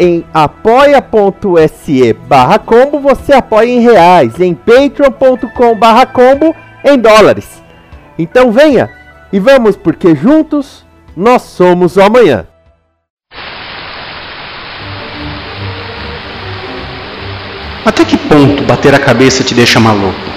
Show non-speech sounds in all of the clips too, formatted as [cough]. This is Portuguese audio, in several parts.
Em apoia.se barra combo você apoia em reais, em patreon.com barra combo em dólares. Então venha e vamos porque juntos nós somos o amanhã. Até que ponto bater a cabeça te deixa maluco?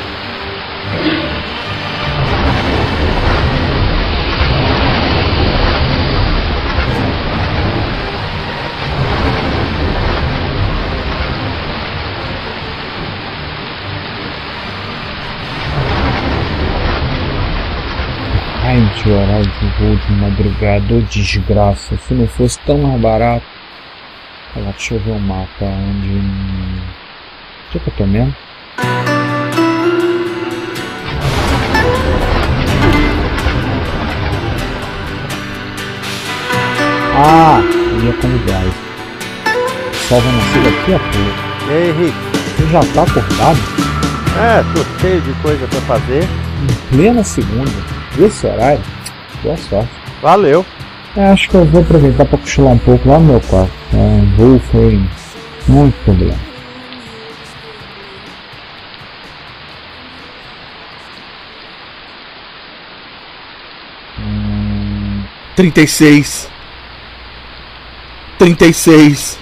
Horário de voo de madrugada, ô desgraça. Se não fosse tão mais barato. Olha lá, deixa eu ver o mapa onde. Onde é que eu tô mesmo? Ah, ia com gás. O sol vai nascer daqui a pouco. E aí, Henrique? Você já tá acordado? É, tô cheio de coisa pra fazer. Em plena segunda, esse horário? Boa sorte. Valeu. É, acho que eu vou aproveitar para cochilar um pouco lá no meu quarto. É, o voo foi muito problema. Hum, 36 36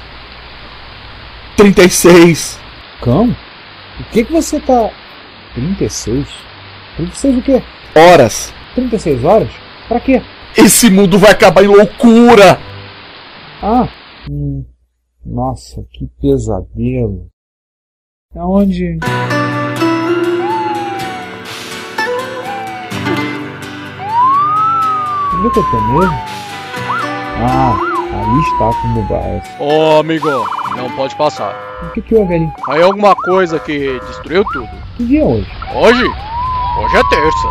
36 cão? O que que você tá... 36? 36 o quê? horas. 36 horas? Pra quê? Esse mundo vai acabar em loucura. Ah, hum, nossa, que pesadelo. Aonde? Onde é que eu tô mesmo? Ah, aí está como vai. Ô amigo, não pode passar. O que que houve ali? Aí alguma coisa que destruiu tudo. Que dia é hoje? Hoje? Hoje é terça.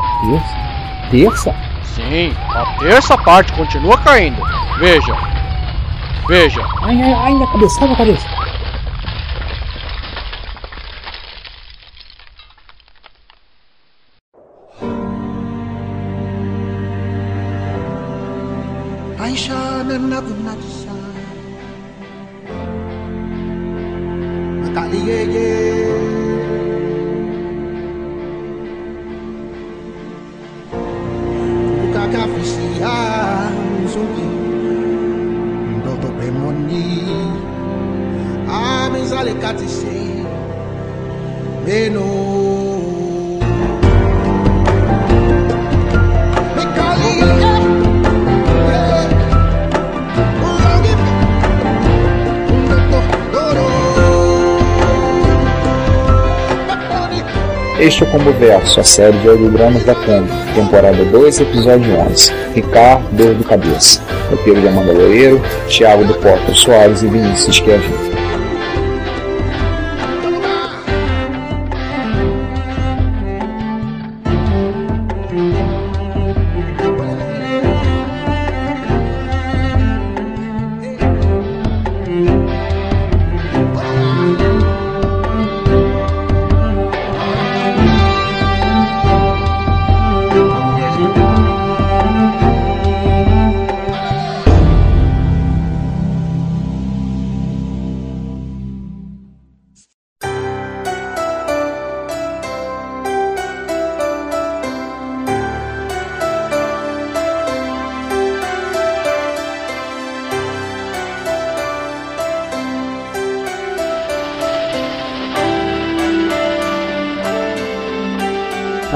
Terça? Terça? Sim, a terça parte continua caindo. Veja. Veja. Ai, ai, ai, na cabeça, ai, na cabeça. Amizale katise Meno Este é o Combo Verso, a série de audiodramas da Combo, temporada 2, episódio 11. Ricardo, Dor do Cabeça. Roteiro de Amanda Loureiro, Thiago do Porto Soares e Vinícius Kevin.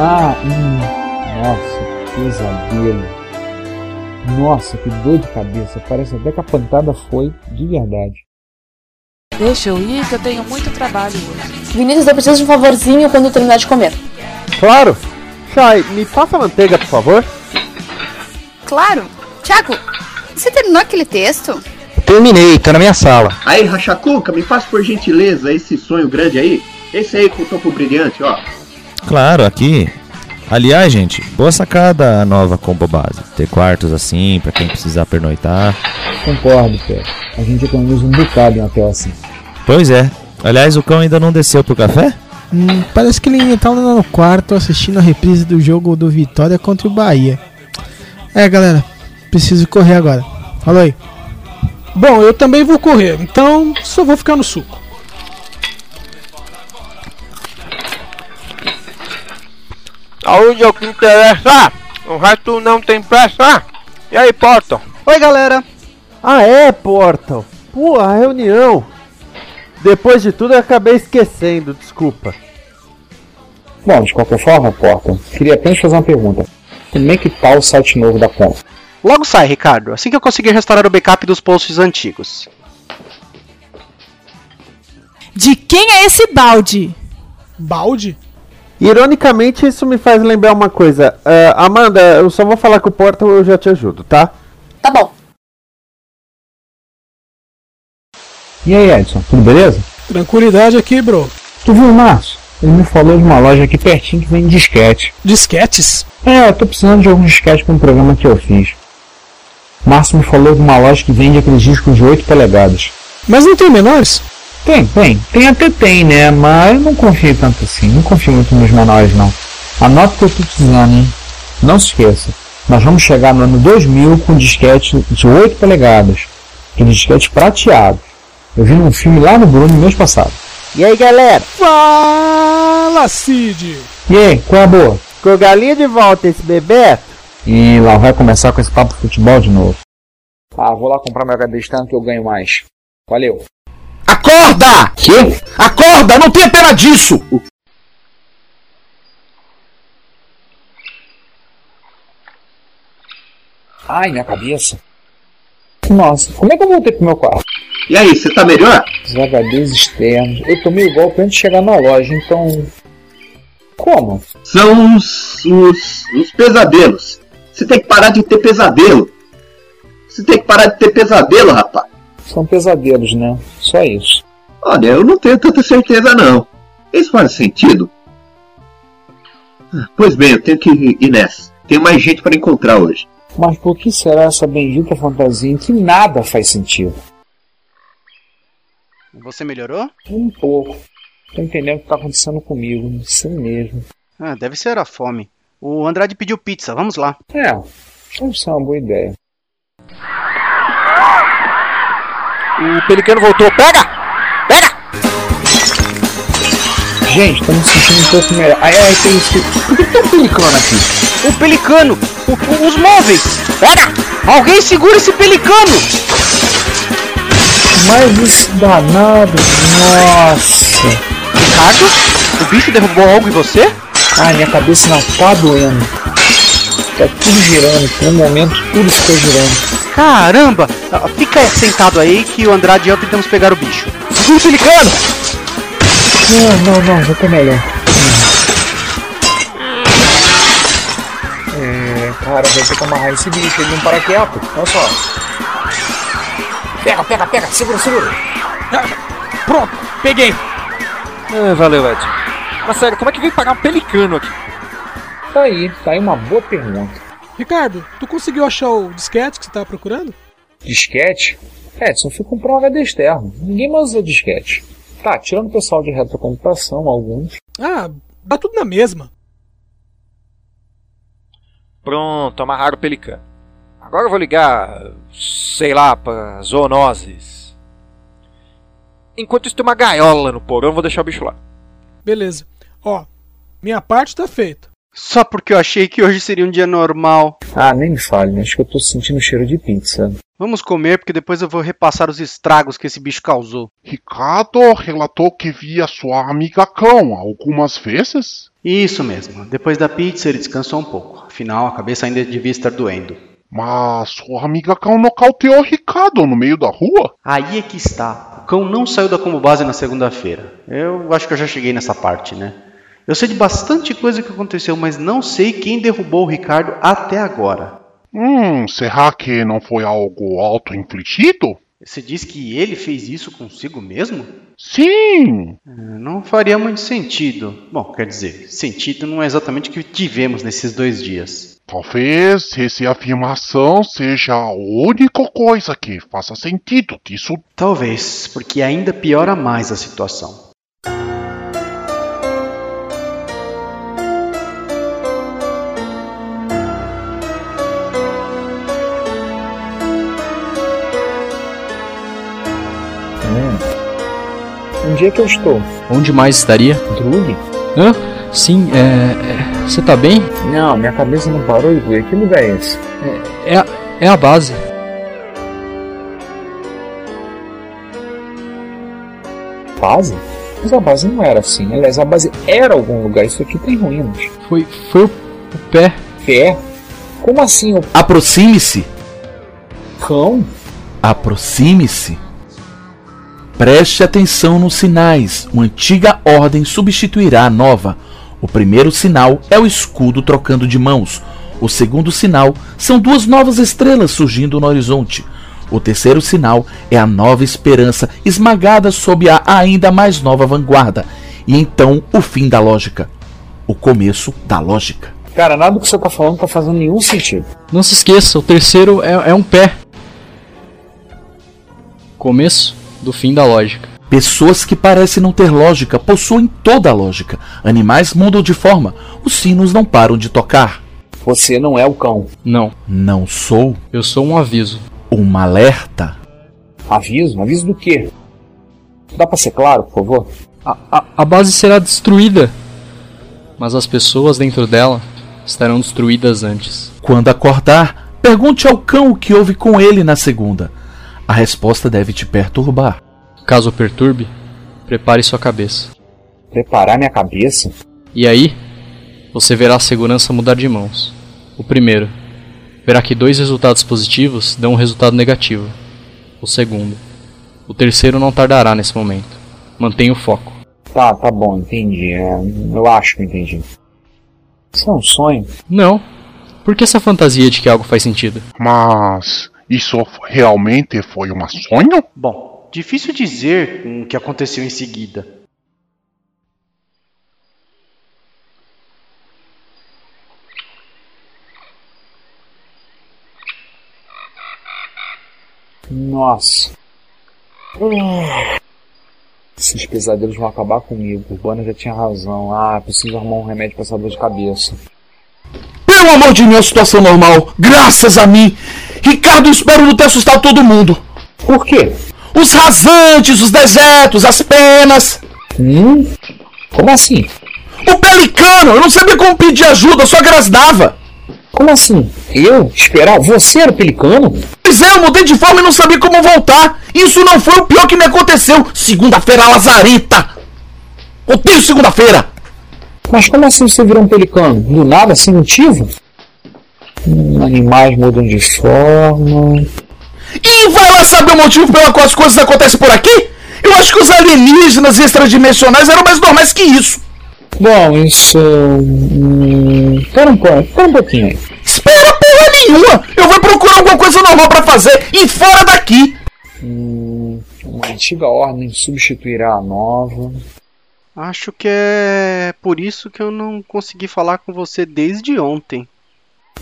Ah, hum, nossa, que pesadelo. Nossa, que dor de cabeça. Parece até que a pancada foi de verdade. Deixa eu ir que eu tenho muito trabalho hoje. Vinícius, eu preciso de um favorzinho quando eu terminar de comer. Claro! Chay, me passa a manteiga, por favor. Claro. Tiago, você terminou aquele texto? Terminei, tá na minha sala. Aí, Rachacuca, me faz por gentileza esse sonho grande aí. Esse aí com o topo brilhante, ó. Claro, aqui. Aliás, gente, boa sacada a nova combo base. Ter quartos assim, pra quem precisar pernoitar. Concordo, Pé. A gente economiza um bocado em um hotel assim. Pois é. Aliás, o cão ainda não desceu pro café? Hum, parece que ele ainda tá lá no quarto assistindo a reprise do jogo do Vitória contra o Bahia. É, galera, preciso correr agora. Falou aí. Bom, eu também vou correr, então só vou ficar no suco. Saúde é o que interessa! O resto não tem pressa! E aí, Porto? Oi, galera! Ah, é, Portal! Pô, a reunião! Depois de tudo eu acabei esquecendo, desculpa. Bom, de qualquer forma, Porta, queria apenas fazer uma pergunta. Como é que tá o site novo da conta? Logo sai, Ricardo, assim que eu conseguir restaurar o backup dos posts antigos. De quem é esse balde? Balde? Ironicamente, isso me faz lembrar uma coisa. Uh, Amanda, eu só vou falar com o Portal e eu já te ajudo, tá? Tá bom. E aí, Edson, tudo beleza? Tranquilidade aqui, bro. Tu viu o Márcio? Ele me falou de uma loja aqui pertinho que vende disquete. Disquetes? É, eu tô precisando de alguns disquetes para um programa que eu fiz. Márcio me falou de uma loja que vende aqueles discos de 8 polegadas. Mas não tem menores? Tem, tem. Tem até tem, né? Mas eu não confio tanto assim. Não confio muito nos menores, não. Anota o que eu tô dizendo, hein? Não se esqueça. Nós vamos chegar no ano 2000 com disquete de 8 polegadas. Aquele disquete prateado. Eu vi num filme lá no Bruno mês passado. E aí, galera? Fala, Cid! E aí, qual é a boa? Com galinha de volta esse Bebeto? E lá vai começar com esse papo de futebol de novo. Ah, vou lá comprar meu HD externo que eu ganho mais. Valeu. Acorda! Que? Acorda! Não tenha pena disso! Ai, minha cabeça. Nossa, como é que eu voltei pro meu quarto? E aí, você tá melhor? Os HDs externos. Eu tomei o golpe antes de chegar na loja, então. Como? São os, os, os pesadelos. Você tem que parar de ter pesadelo. Você tem que parar de ter pesadelo, rapaz. São pesadelos, né? Só isso. Olha, eu não tenho tanta certeza não. Isso faz sentido? Pois bem, eu tenho que ir nessa. Tem mais gente para encontrar hoje. Mas por que será essa bendita fantasia em que nada faz sentido? Você melhorou? Um pouco. Tô entendendo o que tá acontecendo comigo. Sim mesmo. Ah, deve ser a fome. O Andrade pediu pizza, vamos lá. É, deve ser uma boa ideia. O pelicano voltou. Pega! Pega! Gente, tô me sentindo um pouco melhor. Ai, ai, tem isso. Por que tem um pelicano aqui? O pelicano! O, o, os móveis! Pega! Alguém segura esse pelicano! Mas esse danado, nossa! Ricardo? O bicho derrubou algo em você? Ai, minha cabeça não tá doendo. Tá tudo girando, por um momento tudo ficou girando. Caramba! Ah, Fica sentado aí que o Andrade e eu tentamos pegar o bicho. Segura o pelicano! Não, não, não, já tô melhor. É, cara, vai ter que amarrar esse bicho, ele não para quieto. Olha só. Pega, pega, pega, segura, segura. Pronto, peguei. Ah, valeu, Edson. Mas sério, como é que veio pagar um pelicano aqui? Tá aí, tá aí uma boa pergunta. Ricardo, tu conseguiu achar o disquete que você tava procurando? Disquete? Edson, fui comprar um HD externo. Ninguém mais usa disquete. Tá, tirando o pessoal de retrocomputação, alguns. Ah, dá tudo na mesma. Pronto, amarraram o pelicano. Agora eu vou ligar, sei lá, pra zoonoses. Enquanto isso tem uma gaiola no porão, eu vou deixar o bicho lá. Beleza. Ó, minha parte tá feita. Só porque eu achei que hoje seria um dia normal. Ah, nem me fale, acho que eu tô sentindo cheiro de pizza. Vamos comer porque depois eu vou repassar os estragos que esse bicho causou. Ricardo relatou que via sua amiga cão algumas vezes. Isso mesmo. Depois da pizza ele descansou um pouco. Afinal, a cabeça ainda devia estar doendo. Mas sua amiga cão nocauteou o Ricardo no meio da rua? Aí é que está. O cão não saiu da como base na segunda-feira. Eu acho que eu já cheguei nessa parte, né? Eu sei de bastante coisa que aconteceu, mas não sei quem derrubou o Ricardo até agora. Hum, será que não foi algo auto-infligido? Você diz que ele fez isso consigo mesmo? Sim! Não faria muito sentido. Bom, quer dizer, sentido não é exatamente o que tivemos nesses dois dias. Talvez essa afirmação seja a única coisa que faça sentido disso. Talvez, porque ainda piora mais a situação. Onde é que eu estou? Onde mais estaria? Drug? Hã? Sim, é. Você tá bem? Não, minha cabeça não parou, Igor. Que lugar é esse? É, é, a, é a base. Base? Mas a base não era assim. Aliás, a base era algum lugar. Isso aqui tem ruínas. Foi, foi o, o pé. Pé? Como assim? O... Aproxime-se. Cão? Aproxime-se. Preste atenção nos sinais. Uma antiga ordem substituirá a nova. O primeiro sinal é o escudo trocando de mãos. O segundo sinal são duas novas estrelas surgindo no horizonte. O terceiro sinal é a nova esperança esmagada sob a ainda mais nova vanguarda. E então o fim da lógica. O começo da lógica. Cara, nada do que você tá falando tá fazendo nenhum sentido. Não se esqueça, o terceiro é, é um pé. Começo do fim da lógica. Pessoas que parecem não ter lógica possuem toda a lógica. Animais mudam de forma. Os sinos não param de tocar. Você não é o cão. Não. Não sou. Eu sou um aviso. Um alerta. Aviso? Aviso do quê? Dá pra ser claro, por favor? A, a, a base será destruída. Mas as pessoas dentro dela estarão destruídas antes. Quando acordar, pergunte ao cão o que houve com ele na segunda. A resposta deve te perturbar. Caso perturbe, prepare sua cabeça. Preparar minha cabeça? E aí, você verá a segurança mudar de mãos. O primeiro, verá que dois resultados positivos dão um resultado negativo. O segundo. O terceiro não tardará nesse momento. Mantenha o foco. Tá, tá bom, entendi. É, eu acho que entendi. Isso é um sonho? Não. Por que essa fantasia de que algo faz sentido? Mas isso realmente foi um sonho? Bom, difícil dizer o que aconteceu em seguida. Nossa. Esses pesadelos vão acabar comigo. O Bonner já tinha razão. Ah, preciso arrumar um remédio pra essa dor de cabeça. Pelo amor de Deus, situação normal. Graças a mim. Ricardo, espero não ter assustado todo mundo. Por quê? Os rasantes, os desertos, as penas. Hum? Como assim? O pelicano, eu não sabia como pedir ajuda, só grasnava. Como assim? Eu? Esperar? Você era o pelicano? Pois é, eu mudei de forma e não sabia como voltar. Isso não foi o pior que me aconteceu. Segunda-feira lazareta. Odeio segunda-feira. Mas como assim você virou um pelicano? Do nada, sem motivo? Hum, animais mudam de forma. E vai lá saber o motivo pelo qual as coisas acontecem por aqui? Eu acho que os alienígenas extradimensionais eram mais normais que isso. Bom, isso. Hum, pera um pouco, pera um pouquinho aí. Espera porra nenhuma! Eu vou procurar alguma coisa normal para fazer e fora daqui! Hum, uma antiga ordem substituirá a nova. Acho que é por isso que eu não consegui falar com você desde ontem.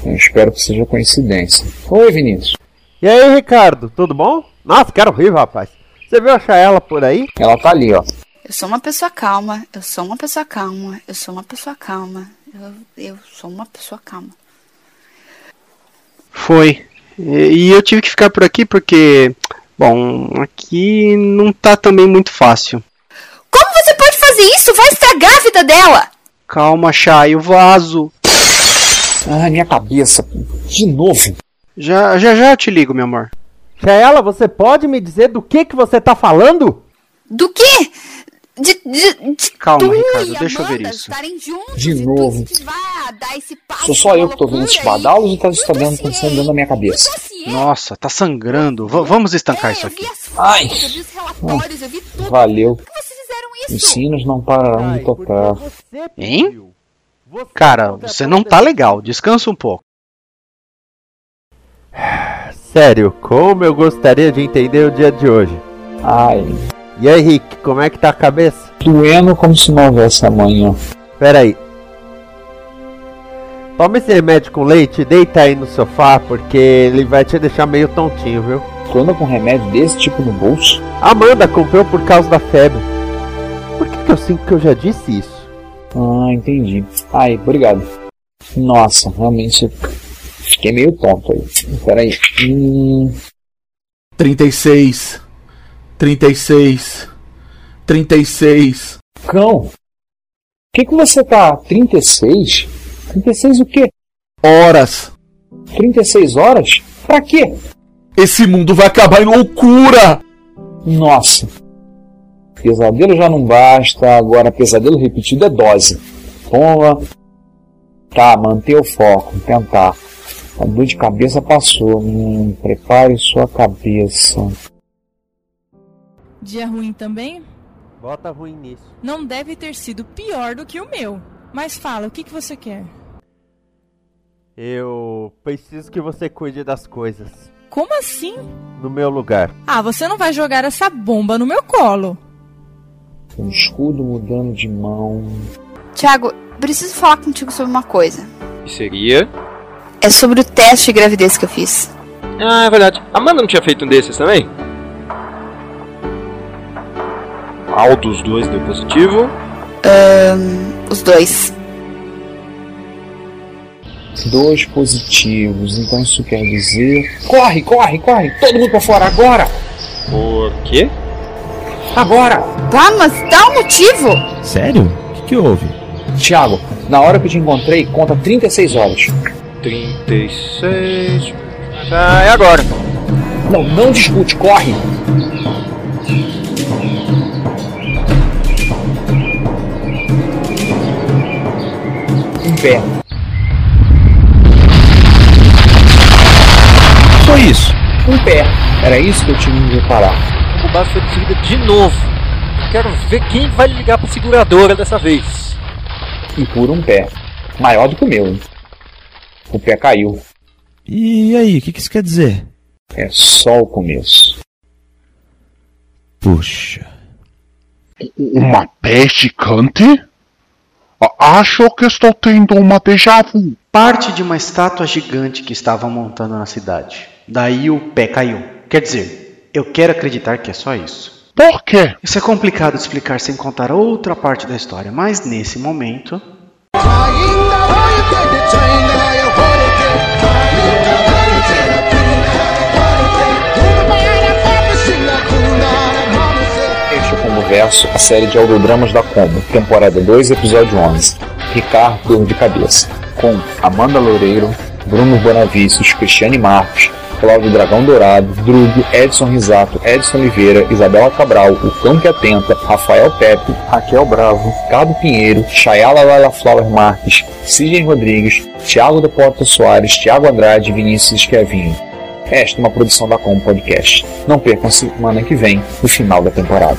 Eu espero que seja coincidência. Oi, Vinícius. E aí, Ricardo, tudo bom? Nossa, que horrível, rapaz. Você viu achar ela por aí? Ela tá ali, ó. Eu sou uma pessoa calma, eu sou uma pessoa calma, eu sou uma pessoa calma, eu, eu sou uma pessoa calma. Foi. E, e eu tive que ficar por aqui porque, bom, aqui não tá também muito fácil. Como você pode fazer isso? Vai estragar a vida dela! Calma, Chay, o vaso. Ah, minha cabeça. De novo. Já, já, já te ligo, meu amor. Shaela, você pode me dizer do que que você tá falando? Do quê? de, de, de Calma, tu Ricardo, e deixa eu ver isso. juntos De e novo. esse Sou só eu que tô vendo aí. badalos ou tá isso tá dando acontecendo dentro da minha cabeça? Nossa, tá sangrando. V- vamos estancar isso aqui. Ai! Tudo. Valeu. Os sinos não pararão de tocar. Hein? Cara, você não tá legal. Descansa um pouco. [sighs] Sério, como eu gostaria de entender o dia de hoje. Ai. E aí, Rick, como é que tá a cabeça? Doendo como se não houvesse amanhã. Pera aí. Toma esse remédio com leite e deita aí no sofá, porque ele vai te deixar meio tontinho, viu? Tu anda com remédio desse tipo no bolso? Amanda comprou por causa da febre. Por que, que eu sinto que eu já disse isso? Ah, entendi. Ai, obrigado. Nossa, realmente fiquei meio tonto aí. Peraí. Hum, 36. 36. 36. cão. O que que você tá? 36? 36 o quê? Horas. 36 horas? Pra quê? Esse mundo vai acabar em loucura! Nossa. Pesadelo já não basta, agora pesadelo repetido é dose. Toma. Tá, manter o foco, tentar. A dor de cabeça passou. Hum, prepare sua cabeça. Dia ruim também? Bota ruim nisso. Não deve ter sido pior do que o meu. Mas fala, o que, que você quer? Eu preciso que você cuide das coisas. Como assim? No meu lugar. Ah, você não vai jogar essa bomba no meu colo. Um escudo mudando de mão. Tiago, preciso falar contigo sobre uma coisa. Que seria? É sobre o teste de gravidez que eu fiz. Ah, é verdade. A Amanda não tinha feito um desses também? Qual dos dois deu positivo? Ahn, os dois. Dois positivos, então isso quer dizer. Corre, corre, corre! Todo mundo pra fora agora! Por quê? Agora! Tá, mas dá um motivo. Sério? O que, que houve? Thiago, na hora que eu te encontrei, conta 36 horas. 36. Ah, é agora. Não, não discute, corre! Um pé. Foi isso. Um pé. Era isso que eu tinha que reparar. Base foi destruída de novo. Quero ver quem vai ligar pra seguradora dessa vez. E por um pé. Maior do que o meu. hein? O pé caiu. E aí, o que, que isso quer dizer? É só o começo. Puxa. Uma peste cante? A- Acho que estou tendo uma déjà vu. Parte de uma estátua gigante que estavam montando na cidade. Daí o pé caiu. Quer dizer, eu quero acreditar que é só isso. Por quê? Isso é complicado de explicar sem contar outra parte da história, mas nesse momento. Este é o Combo Verso, a série de audiodramas da Combo, temporada 2, episódio 11. Ricardo Dor de Cabeça, com Amanda Loureiro, Bruno Bonavícios, Cristiane Marques, Cláudio Dragão Dourado, Drug, Edson Risato, Edson Oliveira, Isabela Cabral, O Cão que Atenta, Rafael Pepe, Raquel Bravo, Ricardo Pinheiro, Chayala Lala Flower Marques, Sidney Rodrigues, Thiago da Porta Soares, Thiago Andrade e Vinícius Schiavini. Esta é uma produção da Com Podcast. Não percam semana que vem, no final da temporada.